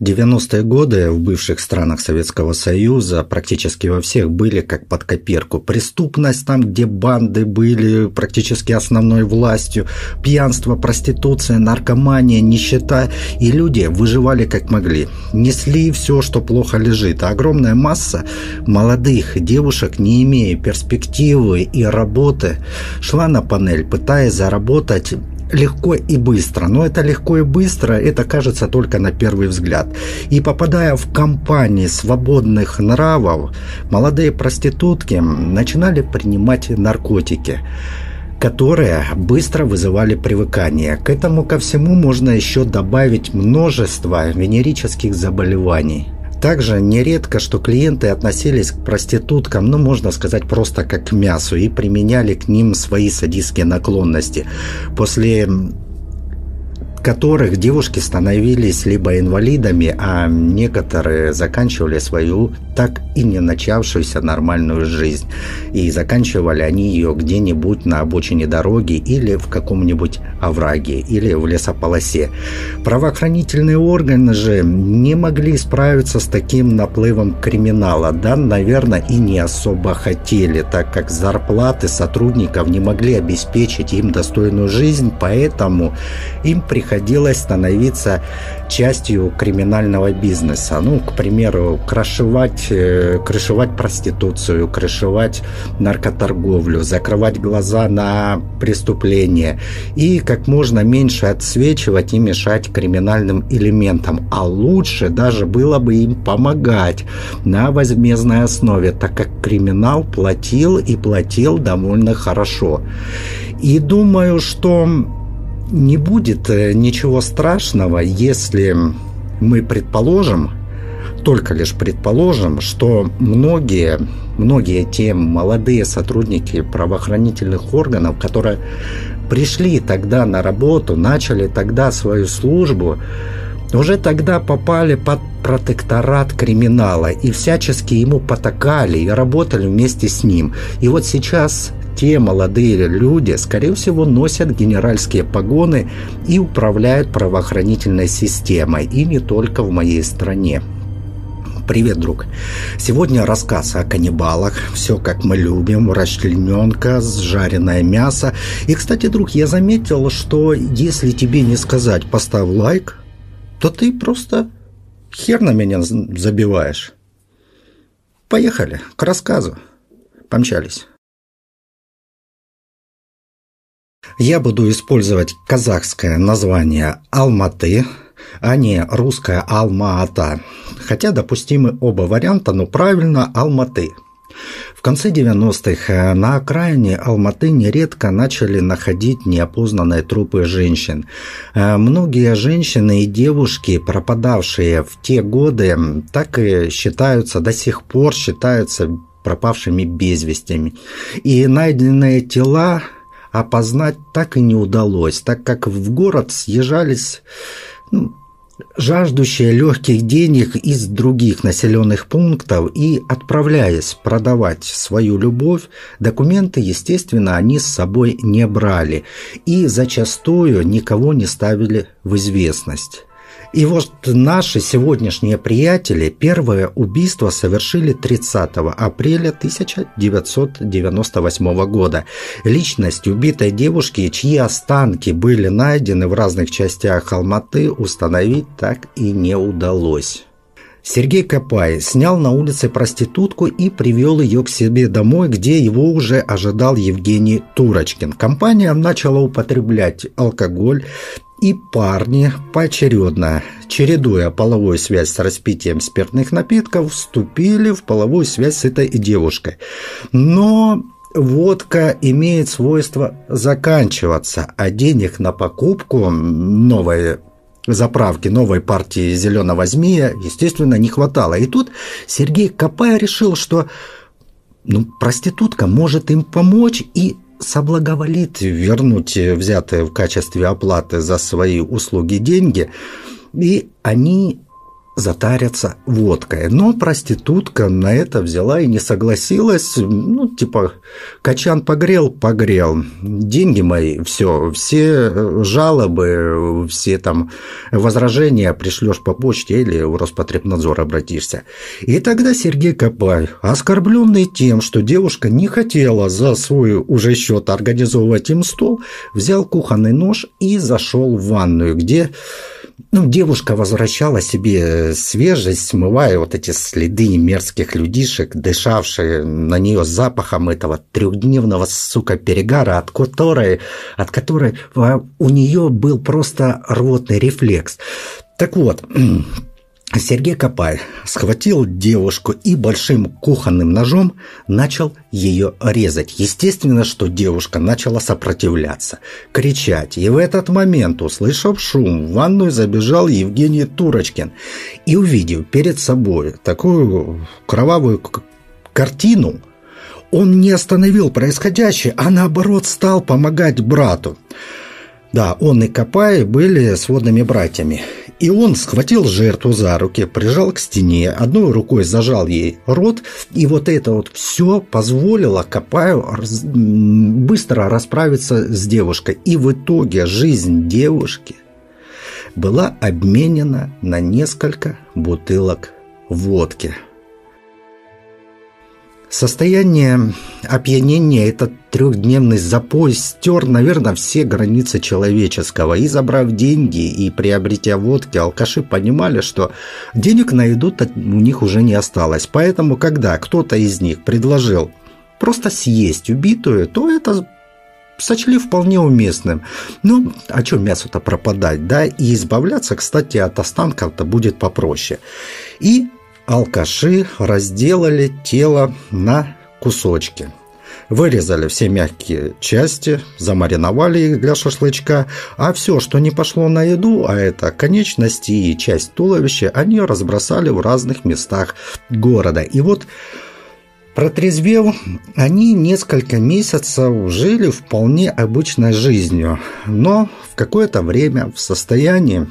90-е годы в бывших странах Советского Союза практически во всех были как под копирку. Преступность там, где банды были практически основной властью, пьянство, проституция, наркомания, нищета. И люди выживали как могли. Несли все, что плохо лежит. А огромная масса молодых девушек, не имея перспективы и работы, шла на панель, пытаясь заработать легко и быстро. Но это легко и быстро, это кажется только на первый взгляд. И попадая в компании свободных нравов, молодые проститутки начинали принимать наркотики которые быстро вызывали привыкание. К этому ко всему можно еще добавить множество венерических заболеваний. Также нередко, что клиенты относились к проституткам, ну, можно сказать, просто как к мясу и применяли к ним свои садистские наклонности. После которых девушки становились либо инвалидами, а некоторые заканчивали свою так и не начавшуюся нормальную жизнь. И заканчивали они ее где-нибудь на обочине дороги или в каком-нибудь овраге или в лесополосе. Правоохранительные органы же не могли справиться с таким наплывом криминала. Да, наверное, и не особо хотели, так как зарплаты сотрудников не могли обеспечить им достойную жизнь, поэтому им приходилось становиться частью криминального бизнеса. Ну, к примеру, крышевать, э, крышевать проституцию, крышевать наркоторговлю, закрывать глаза на преступления и как можно меньше отсвечивать и мешать криминальным элементам. А лучше даже было бы им помогать на возмездной основе, так как криминал платил и платил довольно хорошо. И думаю, что не будет э, ничего страшного, если мы предположим, только лишь предположим, что многие, многие те молодые сотрудники правоохранительных органов, которые пришли тогда на работу, начали тогда свою службу, уже тогда попали под протекторат криминала и всячески ему потакали и работали вместе с ним. И вот сейчас те молодые люди, скорее всего, носят генеральские погоны и управляют правоохранительной системой, и не только в моей стране. Привет, друг. Сегодня рассказ о каннибалах. Все как мы любим. Расчлененка, жареное мясо. И, кстати, друг, я заметил, что если тебе не сказать «поставь лайк», то ты просто хер на меня забиваешь. Поехали к рассказу. Помчались. Я буду использовать казахское название Алматы, а не русское Алма-Ата. Хотя допустимы оба варианта, но правильно Алматы. В конце 90-х э, на окраине Алматы нередко начали находить неопознанные трупы женщин. Э, многие женщины и девушки, пропадавшие в те годы, так и считаются, до сих пор считаются пропавшими без вестями. И найденные тела опознать так и не удалось, так как в город съезжались ну, жаждущие легких денег из других населенных пунктов и, отправляясь продавать свою любовь, документы, естественно, они с собой не брали и зачастую никого не ставили в известность. И вот наши сегодняшние приятели первое убийство совершили 30 апреля 1998 года. Личность убитой девушки, чьи останки были найдены в разных частях Алматы, установить так и не удалось. Сергей Копай снял на улице проститутку и привел ее к себе домой, где его уже ожидал Евгений Турочкин. Компания начала употреблять алкоголь, и парни поочередно, чередуя половую связь с распитием спиртных напитков, вступили в половую связь с этой девушкой. Но водка имеет свойство заканчиваться, а денег на покупку новой заправки новой партии «Зеленого змея», естественно, не хватало. И тут Сергей Копай решил, что ну, проститутка может им помочь и соблаговолит вернуть взятые в качестве оплаты за свои услуги деньги, и они затарятся водкой. Но проститутка на это взяла и не согласилась. Ну, типа, качан погрел, погрел. Деньги мои, все, все жалобы, все там возражения пришлешь по почте или в Роспотребнадзор обратишься. И тогда Сергей Копай, оскорбленный тем, что девушка не хотела за свой уже счет организовывать им стол, взял кухонный нож и зашел в ванную, где ну, девушка возвращала себе свежесть, смывая вот эти следы мерзких людишек, дышавшие на нее запахом этого трехдневного, сука, перегара, от которой, от которой у нее был просто рвотный рефлекс. Так вот, Сергей Копай схватил девушку и большим кухонным ножом начал ее резать. Естественно, что девушка начала сопротивляться, кричать. И в этот момент, услышав шум, в ванную забежал Евгений Турочкин и, увидев перед собой такую кровавую картину, он не остановил происходящее, а наоборот стал помогать брату. Да, он и Копай были сводными братьями. И он схватил жертву за руки, прижал к стене, одной рукой зажал ей рот, и вот это вот все позволило Копаю быстро расправиться с девушкой. И в итоге жизнь девушки была обменена на несколько бутылок водки. Состояние опьянения, этот трехдневный запой стер, наверное, все границы человеческого. И забрав деньги, и приобретя водки, алкаши понимали, что денег на еду у них уже не осталось. Поэтому, когда кто-то из них предложил просто съесть убитую, то это сочли вполне уместным. Ну, а что мясо-то пропадать, да? И избавляться, кстати, от останков-то будет попроще. И алкаши разделали тело на кусочки. Вырезали все мягкие части, замариновали их для шашлычка, а все, что не пошло на еду, а это конечности и часть туловища, они разбросали в разных местах города. И вот Протрезвев, они несколько месяцев жили вполне обычной жизнью, но в какое-то время в состоянии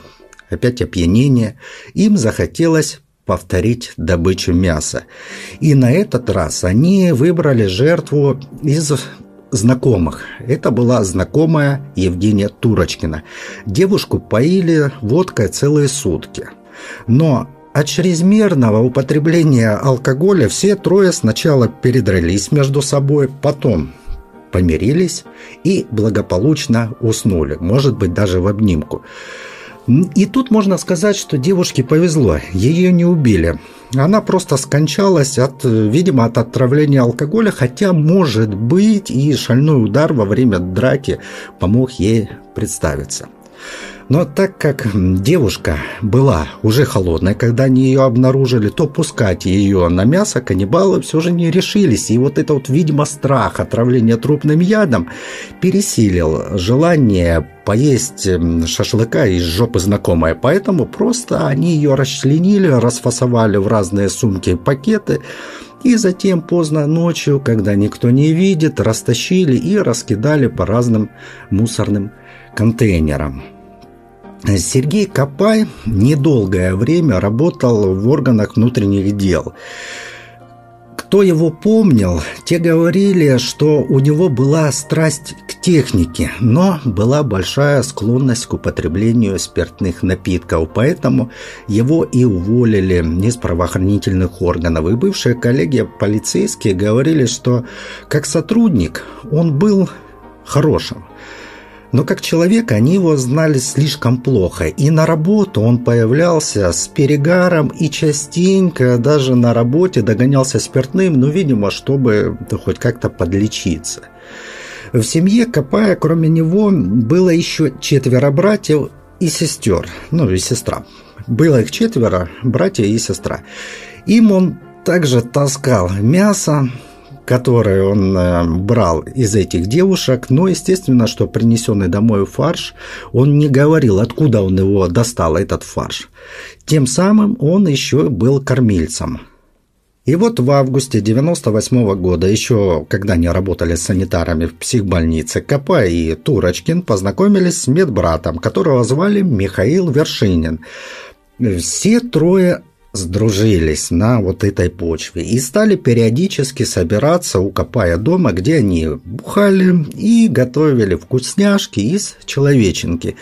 опять опьянения им захотелось повторить добычу мяса. И на этот раз они выбрали жертву из знакомых. Это была знакомая Евгения Турочкина. Девушку поили водкой целые сутки. Но от чрезмерного употребления алкоголя все трое сначала передрались между собой, потом помирились и благополучно уснули, может быть, даже в обнимку. И тут можно сказать, что девушке повезло, ее не убили. Она просто скончалась, от, видимо, от отравления алкоголя, хотя, может быть, и шальной удар во время драки помог ей представиться. Но так как девушка была уже холодной, когда они ее обнаружили, то пускать ее на мясо каннибалы все же не решились. И вот это вот, видимо, страх отравления трупным ядом пересилил желание поесть шашлыка из жопы знакомой. Поэтому просто они ее расчленили, расфасовали в разные сумки и пакеты. И затем поздно ночью, когда никто не видит, растащили и раскидали по разным мусорным контейнерам. Сергей Копай недолгое время работал в органах внутренних дел. Кто его помнил, те говорили, что у него была страсть к технике, но была большая склонность к употреблению спиртных напитков, поэтому его и уволили из правоохранительных органов. И бывшие коллеги полицейские говорили, что как сотрудник он был хорошим. Но как человек они его знали слишком плохо, и на работу он появлялся с перегаром и частенько даже на работе догонялся спиртным, ну, видимо, чтобы да, хоть как-то подлечиться. В семье Копая, кроме него, было еще четверо братьев и сестер, ну и сестра. Было их четверо, братья и сестра. Им он также таскал мясо, которые он э, брал из этих девушек, но естественно, что принесенный домой фарш, он не говорил, откуда он его достал, этот фарш. Тем самым он еще был кормильцем. И вот в августе 98 -го года, еще когда они работали с санитарами в психбольнице, Капа и Турочкин познакомились с медбратом, которого звали Михаил Вершинин. Все трое сдружились на вот этой почве и стали периодически собираться у Копая дома, где они бухали и готовили вкусняшки из человеченки.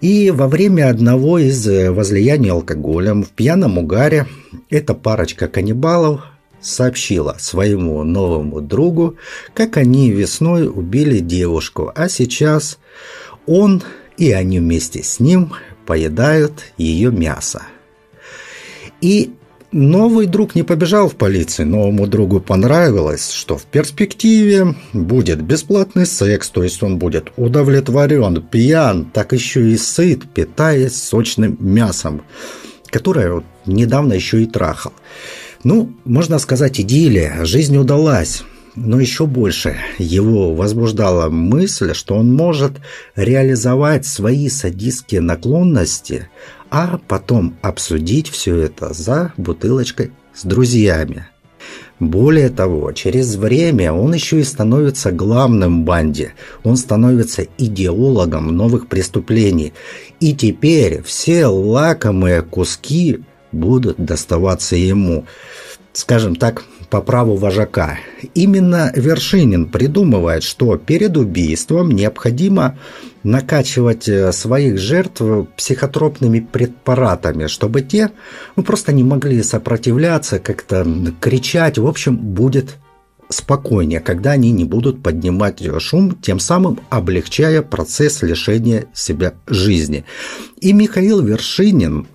И во время одного из возлияний алкоголем в пьяном угаре эта парочка каннибалов сообщила своему новому другу, как они весной убили девушку, а сейчас он и они вместе с ним поедают ее мясо. И новый друг не побежал в полицию, новому другу понравилось, что в перспективе будет бесплатный секс, то есть он будет удовлетворен, пьян, так еще и сыт, питаясь сочным мясом, которое недавно еще и трахал. Ну, можно сказать, идиллия, жизнь удалась. Но еще больше его возбуждала мысль, что он может реализовать свои садистские наклонности, а потом обсудить все это за бутылочкой с друзьями. Более того, через время он еще и становится главным в банде. Он становится идеологом новых преступлений. И теперь все лакомые куски будут доставаться ему. Скажем так, по праву вожака. Именно Вершинин придумывает, что перед убийством необходимо накачивать э, своих жертв психотропными препаратами, чтобы те ну, просто не могли сопротивляться, как-то кричать. В общем, будет спокойнее, когда они не будут поднимать шум, тем самым облегчая процесс лишения себя жизни. И Михаил Вершинин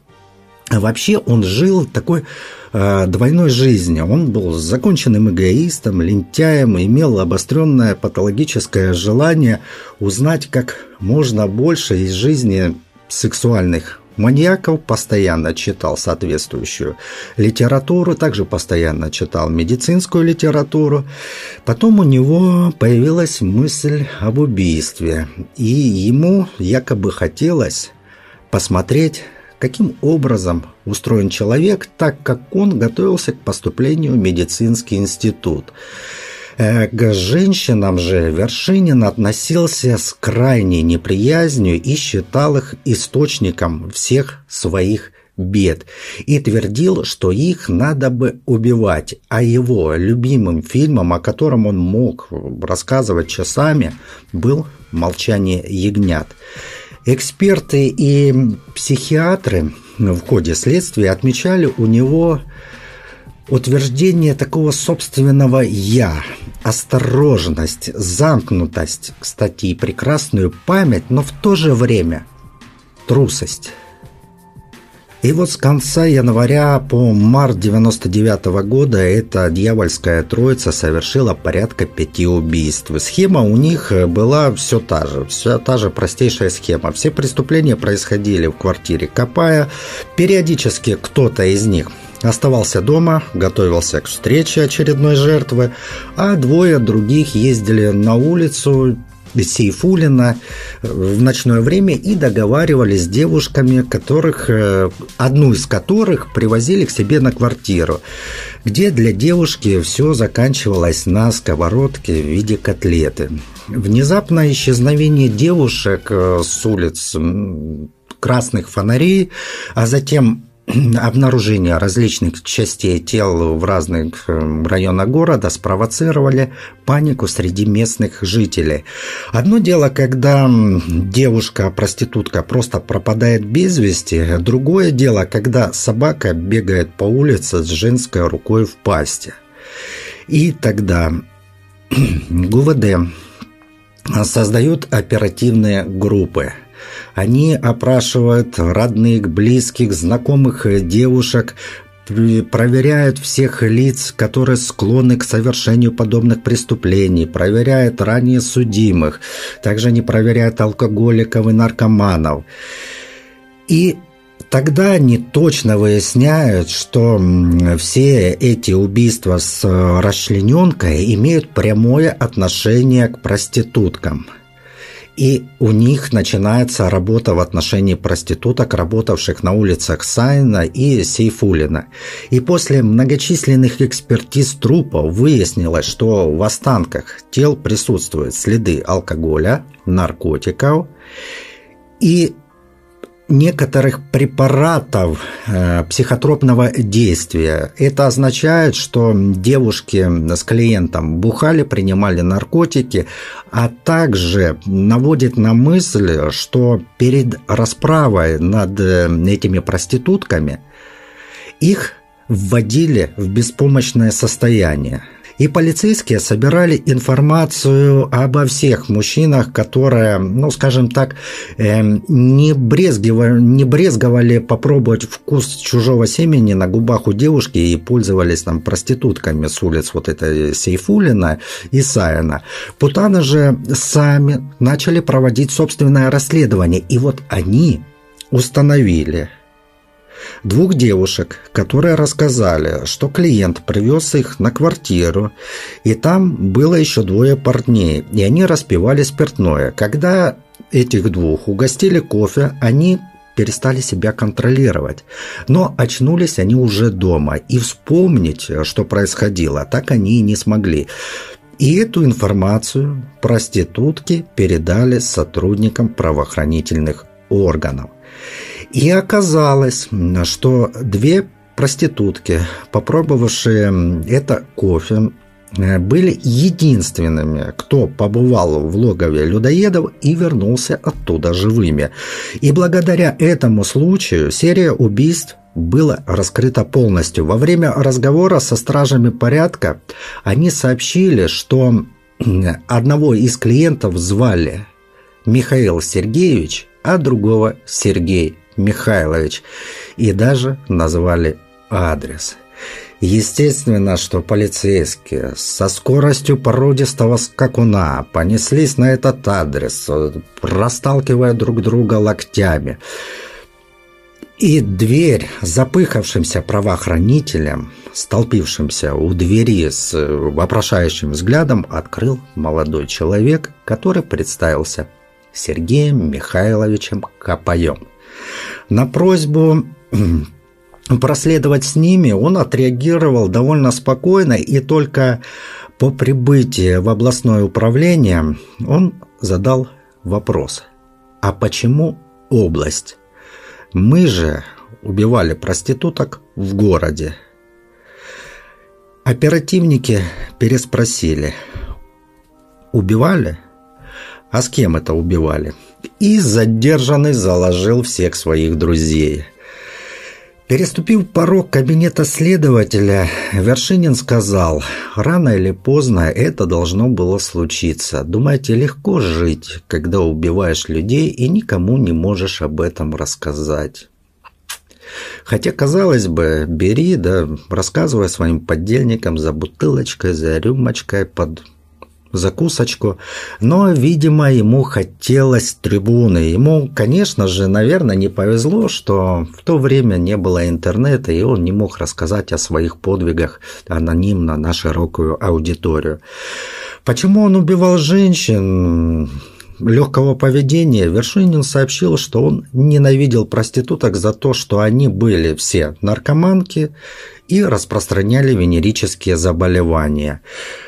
Вообще он жил такой э, двойной жизнью. Он был законченным эгоистом, лентяем, имел обостренное патологическое желание узнать как можно больше из жизни сексуальных маньяков, постоянно читал соответствующую литературу, также постоянно читал медицинскую литературу. Потом у него появилась мысль об убийстве, и ему якобы хотелось посмотреть каким образом устроен человек, так как он готовился к поступлению в медицинский институт. Э, к женщинам же Вершинин относился с крайней неприязнью и считал их источником всех своих бед и твердил, что их надо бы убивать, а его любимым фильмом, о котором он мог рассказывать часами, был «Молчание ягнят». Эксперты и психиатры в ходе следствия отмечали у него утверждение такого собственного «я», осторожность, замкнутость, кстати, и прекрасную память, но в то же время трусость. И вот с конца января по март 99 -го года эта дьявольская троица совершила порядка пяти убийств. Схема у них была все та же, вся та же простейшая схема. Все преступления происходили в квартире Копая. Периодически кто-то из них оставался дома, готовился к встрече очередной жертвы, а двое других ездили на улицу, Сейфулина в ночное время и договаривались с девушками, которых, э, одну из которых привозили к себе на квартиру, где для девушки все заканчивалось на сковородке в виде котлеты. Внезапное исчезновение девушек э, с улиц красных фонарей, а затем обнаружение различных частей тел в разных э, районах города спровоцировали панику среди местных жителей. Одно дело, когда девушка-проститутка просто пропадает без вести, другое дело, когда собака бегает по улице с женской рукой в пасти. И тогда ГУВД создают оперативные группы – они опрашивают родных, близких, знакомых девушек, проверяют всех лиц, которые склонны к совершению подобных преступлений, проверяют ранее судимых, также они проверяют алкоголиков и наркоманов. И Тогда они точно выясняют, что все эти убийства с расчлененкой имеют прямое отношение к проституткам – и у них начинается работа в отношении проституток, работавших на улицах Сайна и Сейфулина. И после многочисленных экспертиз трупов выяснилось, что в останках тел присутствуют следы алкоголя, наркотиков. И некоторых препаратов э, психотропного действия. Это означает, что девушки с клиентом бухали, принимали наркотики, а также наводит на мысль, что перед расправой над э, этими проститутками их вводили в беспомощное состояние. И полицейские собирали информацию обо всех мужчинах, которые, ну, скажем так, э, не, брезгивали, не брезговали попробовать вкус чужого семени на губах у девушки и пользовались там проститутками с улиц вот этой Сейфулина и Саяна. Путаны же сами начали проводить собственное расследование, и вот они установили – двух девушек, которые рассказали, что клиент привез их на квартиру, и там было еще двое парней, и они распивали спиртное. Когда этих двух угостили кофе, они перестали себя контролировать. Но очнулись они уже дома, и вспомнить, что происходило, так они и не смогли. И эту информацию проститутки передали сотрудникам правоохранительных органов. И оказалось, что две проститутки, попробовавшие это кофе, э, были единственными, кто побывал в логове людоедов и вернулся оттуда живыми. И благодаря этому случаю серия убийств была раскрыта полностью. Во время разговора со стражами порядка они сообщили, что одного из клиентов звали Михаил Сергеевич, а другого Сергей Михайлович, и даже назвали адрес. Естественно, что полицейские со скоростью породистого скакуна понеслись на этот адрес, расталкивая друг друга локтями. И дверь запыхавшимся правоохранителям, столпившимся у двери с вопрошающим взглядом, открыл молодой человек, который представился Сергеем Михайловичем Копаем. На просьбу проследовать с ними он отреагировал довольно спокойно и только по прибытии в областное управление он задал вопрос. А почему область? Мы же убивали проституток в городе. Оперативники переспросили. Убивали? А с кем это убивали? И задержанный заложил всех своих друзей. Переступив порог кабинета следователя, Вершинин сказал, рано или поздно это должно было случиться. Думаете, легко жить, когда убиваешь людей и никому не можешь об этом рассказать. Хотя, казалось бы, бери, да рассказывай своим подельникам за бутылочкой, за рюмочкой под закусочку, но, видимо, ему хотелось трибуны. Ему, конечно же, наверное, не повезло, что в то время не было интернета, и он не мог рассказать о своих подвигах анонимно на широкую аудиторию. Почему он убивал женщин? легкого поведения Вершинин сообщил, что он ненавидел проституток за то, что они были все наркоманки и распространяли венерические заболевания.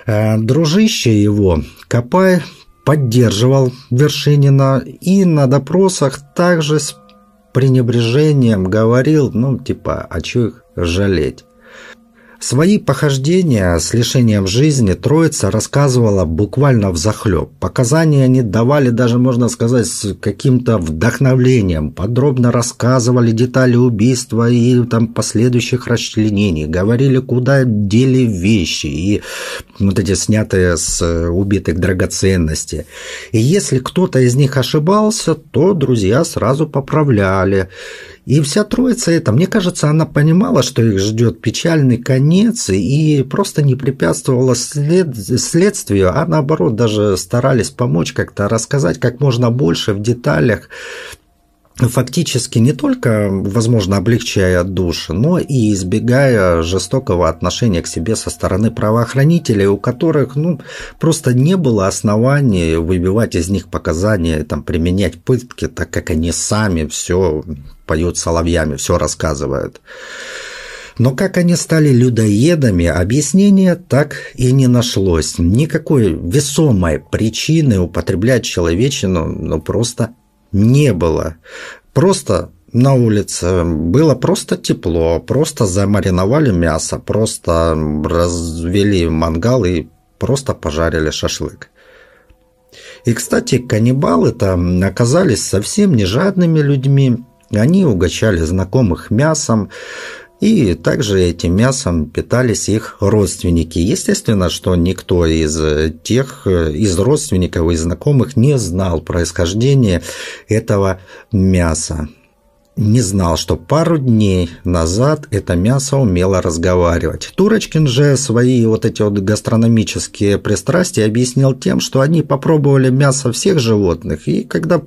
Э, дружище его, Копай, поддерживал Вершинина и на допросах также с пренебрежением говорил, ну, типа, а чё их жалеть? Свои похождения с лишением жизни троица рассказывала буквально в захлеб. Показания они давали даже, можно сказать, с каким-то вдохновлением. Подробно рассказывали детали убийства и там последующих расчленений. Говорили, куда дели вещи и вот эти снятые с убитых драгоценности. И если кто-то из них ошибался, то друзья сразу поправляли. И вся троица это, мне кажется, она понимала, что их ждет печальный конец, и просто не препятствовала след... следствию, а наоборот даже старались помочь как-то рассказать как можно больше в деталях фактически не только, возможно, облегчая душ, но и избегая жестокого отношения к себе со стороны правоохранителей, у которых ну, просто не было оснований выбивать из них показания, там, применять пытки, так как они сами все поют соловьями, все рассказывают. Но как они стали людоедами, объяснения так и не нашлось. Никакой весомой причины употреблять человечину ну, просто не было. Просто на улице было просто тепло, просто замариновали мясо, просто развели мангал и просто пожарили шашлык. И, кстати, каннибалы-то оказались совсем не жадными людьми. Они угощали знакомых мясом, и также этим мясом питались их родственники. Естественно, что никто из тех, из родственников и знакомых не знал происхождения этого мяса не знал, что пару дней назад это мясо умело разговаривать. Турочкин же свои вот эти вот гастрономические пристрастия объяснил тем, что они попробовали мясо всех животных, и когда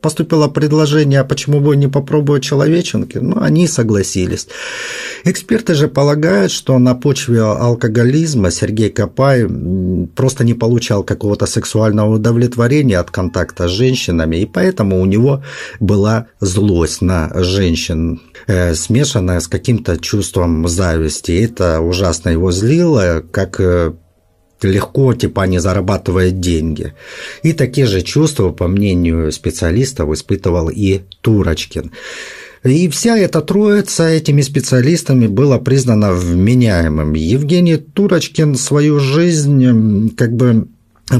поступило предложение, а почему бы не попробовать человеченки, ну, они согласились. Эксперты же полагают, что на почве алкоголизма Сергей Копай просто не получал какого-то сексуального удовлетворения от контакта с женщинами, и поэтому у него была злость на женщин, э, смешанная с каким-то чувством зависти. Это ужасно его злило, как э, легко, типа, не зарабатывает деньги. И такие же чувства, по мнению специалистов, испытывал и Турочкин. И вся эта троица этими специалистами была признана вменяемым. Евгений Турочкин свою жизнь как бы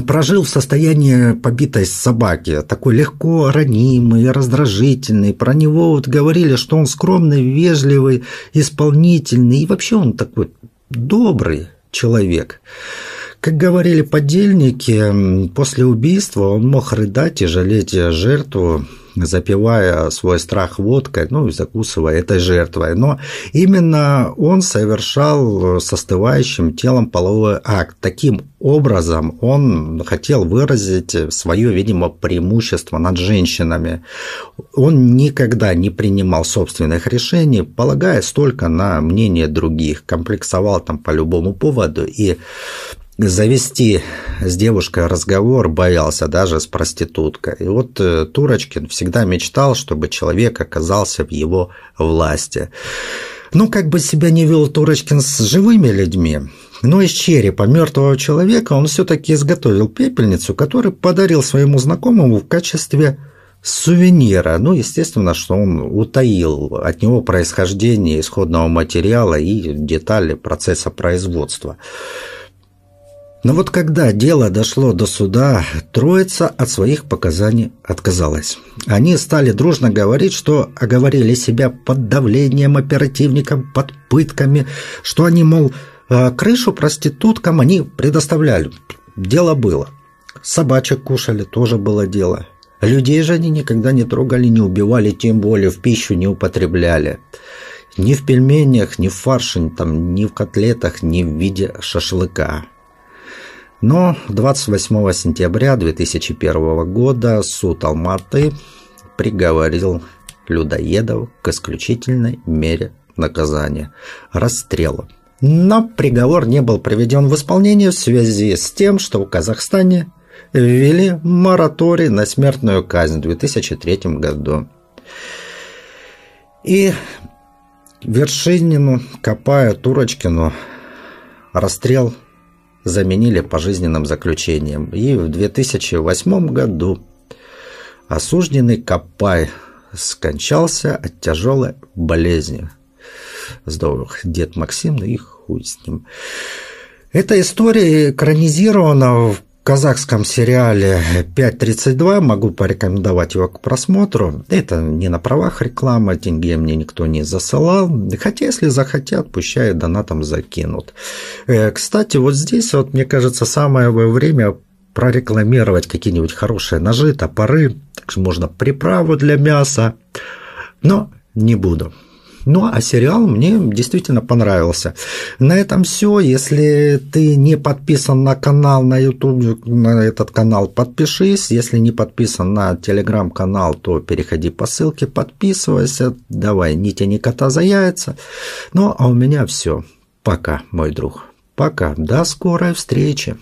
прожил в состоянии побитой собаки, такой легко ранимый, раздражительный. Про него вот говорили, что он скромный, вежливый, исполнительный, и вообще он такой добрый человек. Как говорили подельники, после убийства он мог рыдать и жалеть жертву, запивая свой страх водкой, ну и закусывая этой жертвой. Но именно он совершал с остывающим телом половой акт. Таким образом он хотел выразить свое, видимо, преимущество над женщинами. Он никогда не принимал собственных решений, полагаясь только на мнение других, комплексовал там по любому поводу и завести с девушкой разговор боялся даже с проституткой. И вот э, Турочкин всегда мечтал, чтобы человек оказался в его власти. Ну, как бы себя не вел Турочкин с живыми людьми, но из черепа мертвого человека он все-таки изготовил пепельницу, которую подарил своему знакомому в качестве сувенира. Ну, естественно, что он утаил от него происхождение исходного материала и детали процесса производства. Но вот когда дело дошло до суда, троица от своих показаний отказалась. Они стали дружно говорить, что оговорили себя под давлением оперативников, под пытками, что они, мол, «А крышу проституткам они предоставляли. Дело было. Собачек кушали, тоже было дело. Людей же они никогда не трогали, не убивали, тем более в пищу не употребляли. Ни в пельменях, ни в фарше, там, ни в котлетах, ни в виде шашлыка. Но 28 сентября 2001 года суд Алматы приговорил людоедов к исключительной мере наказания – расстрелу. Но приговор не был приведен в исполнение в связи с тем, что в Казахстане ввели мораторий на смертную казнь в 2003 году. И Вершинину, Копая, Турочкину расстрел заменили пожизненным заключением. И в 2008 году осужденный Капай скончался от тяжелой болезни. Здорово, дед Максим, ну и хуй с ним. Эта история экранизирована в казахском сериале 5.32, могу порекомендовать его к просмотру. Это не на правах рекламы, деньги мне никто не засылал. Хотя, если захотят, пущай донатом закинут. Э, кстати, вот здесь, вот, мне кажется, самое время прорекламировать какие-нибудь хорошие ножи, топоры. Также можно приправу для мяса. Но не буду. Ну, а сериал мне действительно понравился. На этом все. Если ты не подписан на канал на YouTube, на этот канал, подпишись. Если не подписан на телеграм-канал, то переходи по ссылке, подписывайся. Давай, не тяни кота за яйца. Ну, а у меня все. Пока, мой друг. Пока. До скорой встречи.